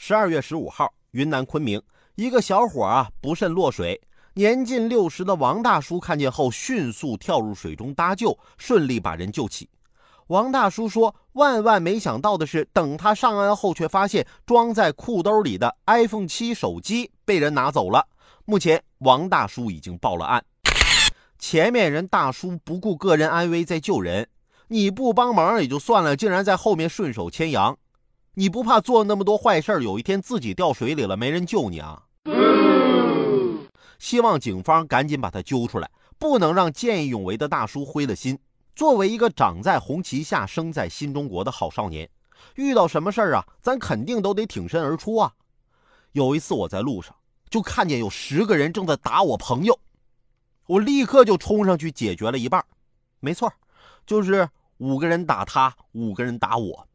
十二月十五号，云南昆明，一个小伙啊不慎落水，年近六十的王大叔看见后，迅速跳入水中搭救，顺利把人救起。王大叔说：“万万没想到的是，等他上岸后，却发现装在裤兜里的 iPhone 七手机被人拿走了。目前，王大叔已经报了案。前面人大叔不顾个人安危在救人，你不帮忙也就算了，竟然在后面顺手牵羊。”你不怕做那么多坏事有一天自己掉水里了，没人救你啊？希望警方赶紧把他揪出来，不能让见义勇为的大叔灰了心。作为一个长在红旗下、生在新中国的好少年，遇到什么事儿啊，咱肯定都得挺身而出啊。有一次我在路上就看见有十个人正在打我朋友，我立刻就冲上去解决了一半。没错，就是五个人打他，五个人打我。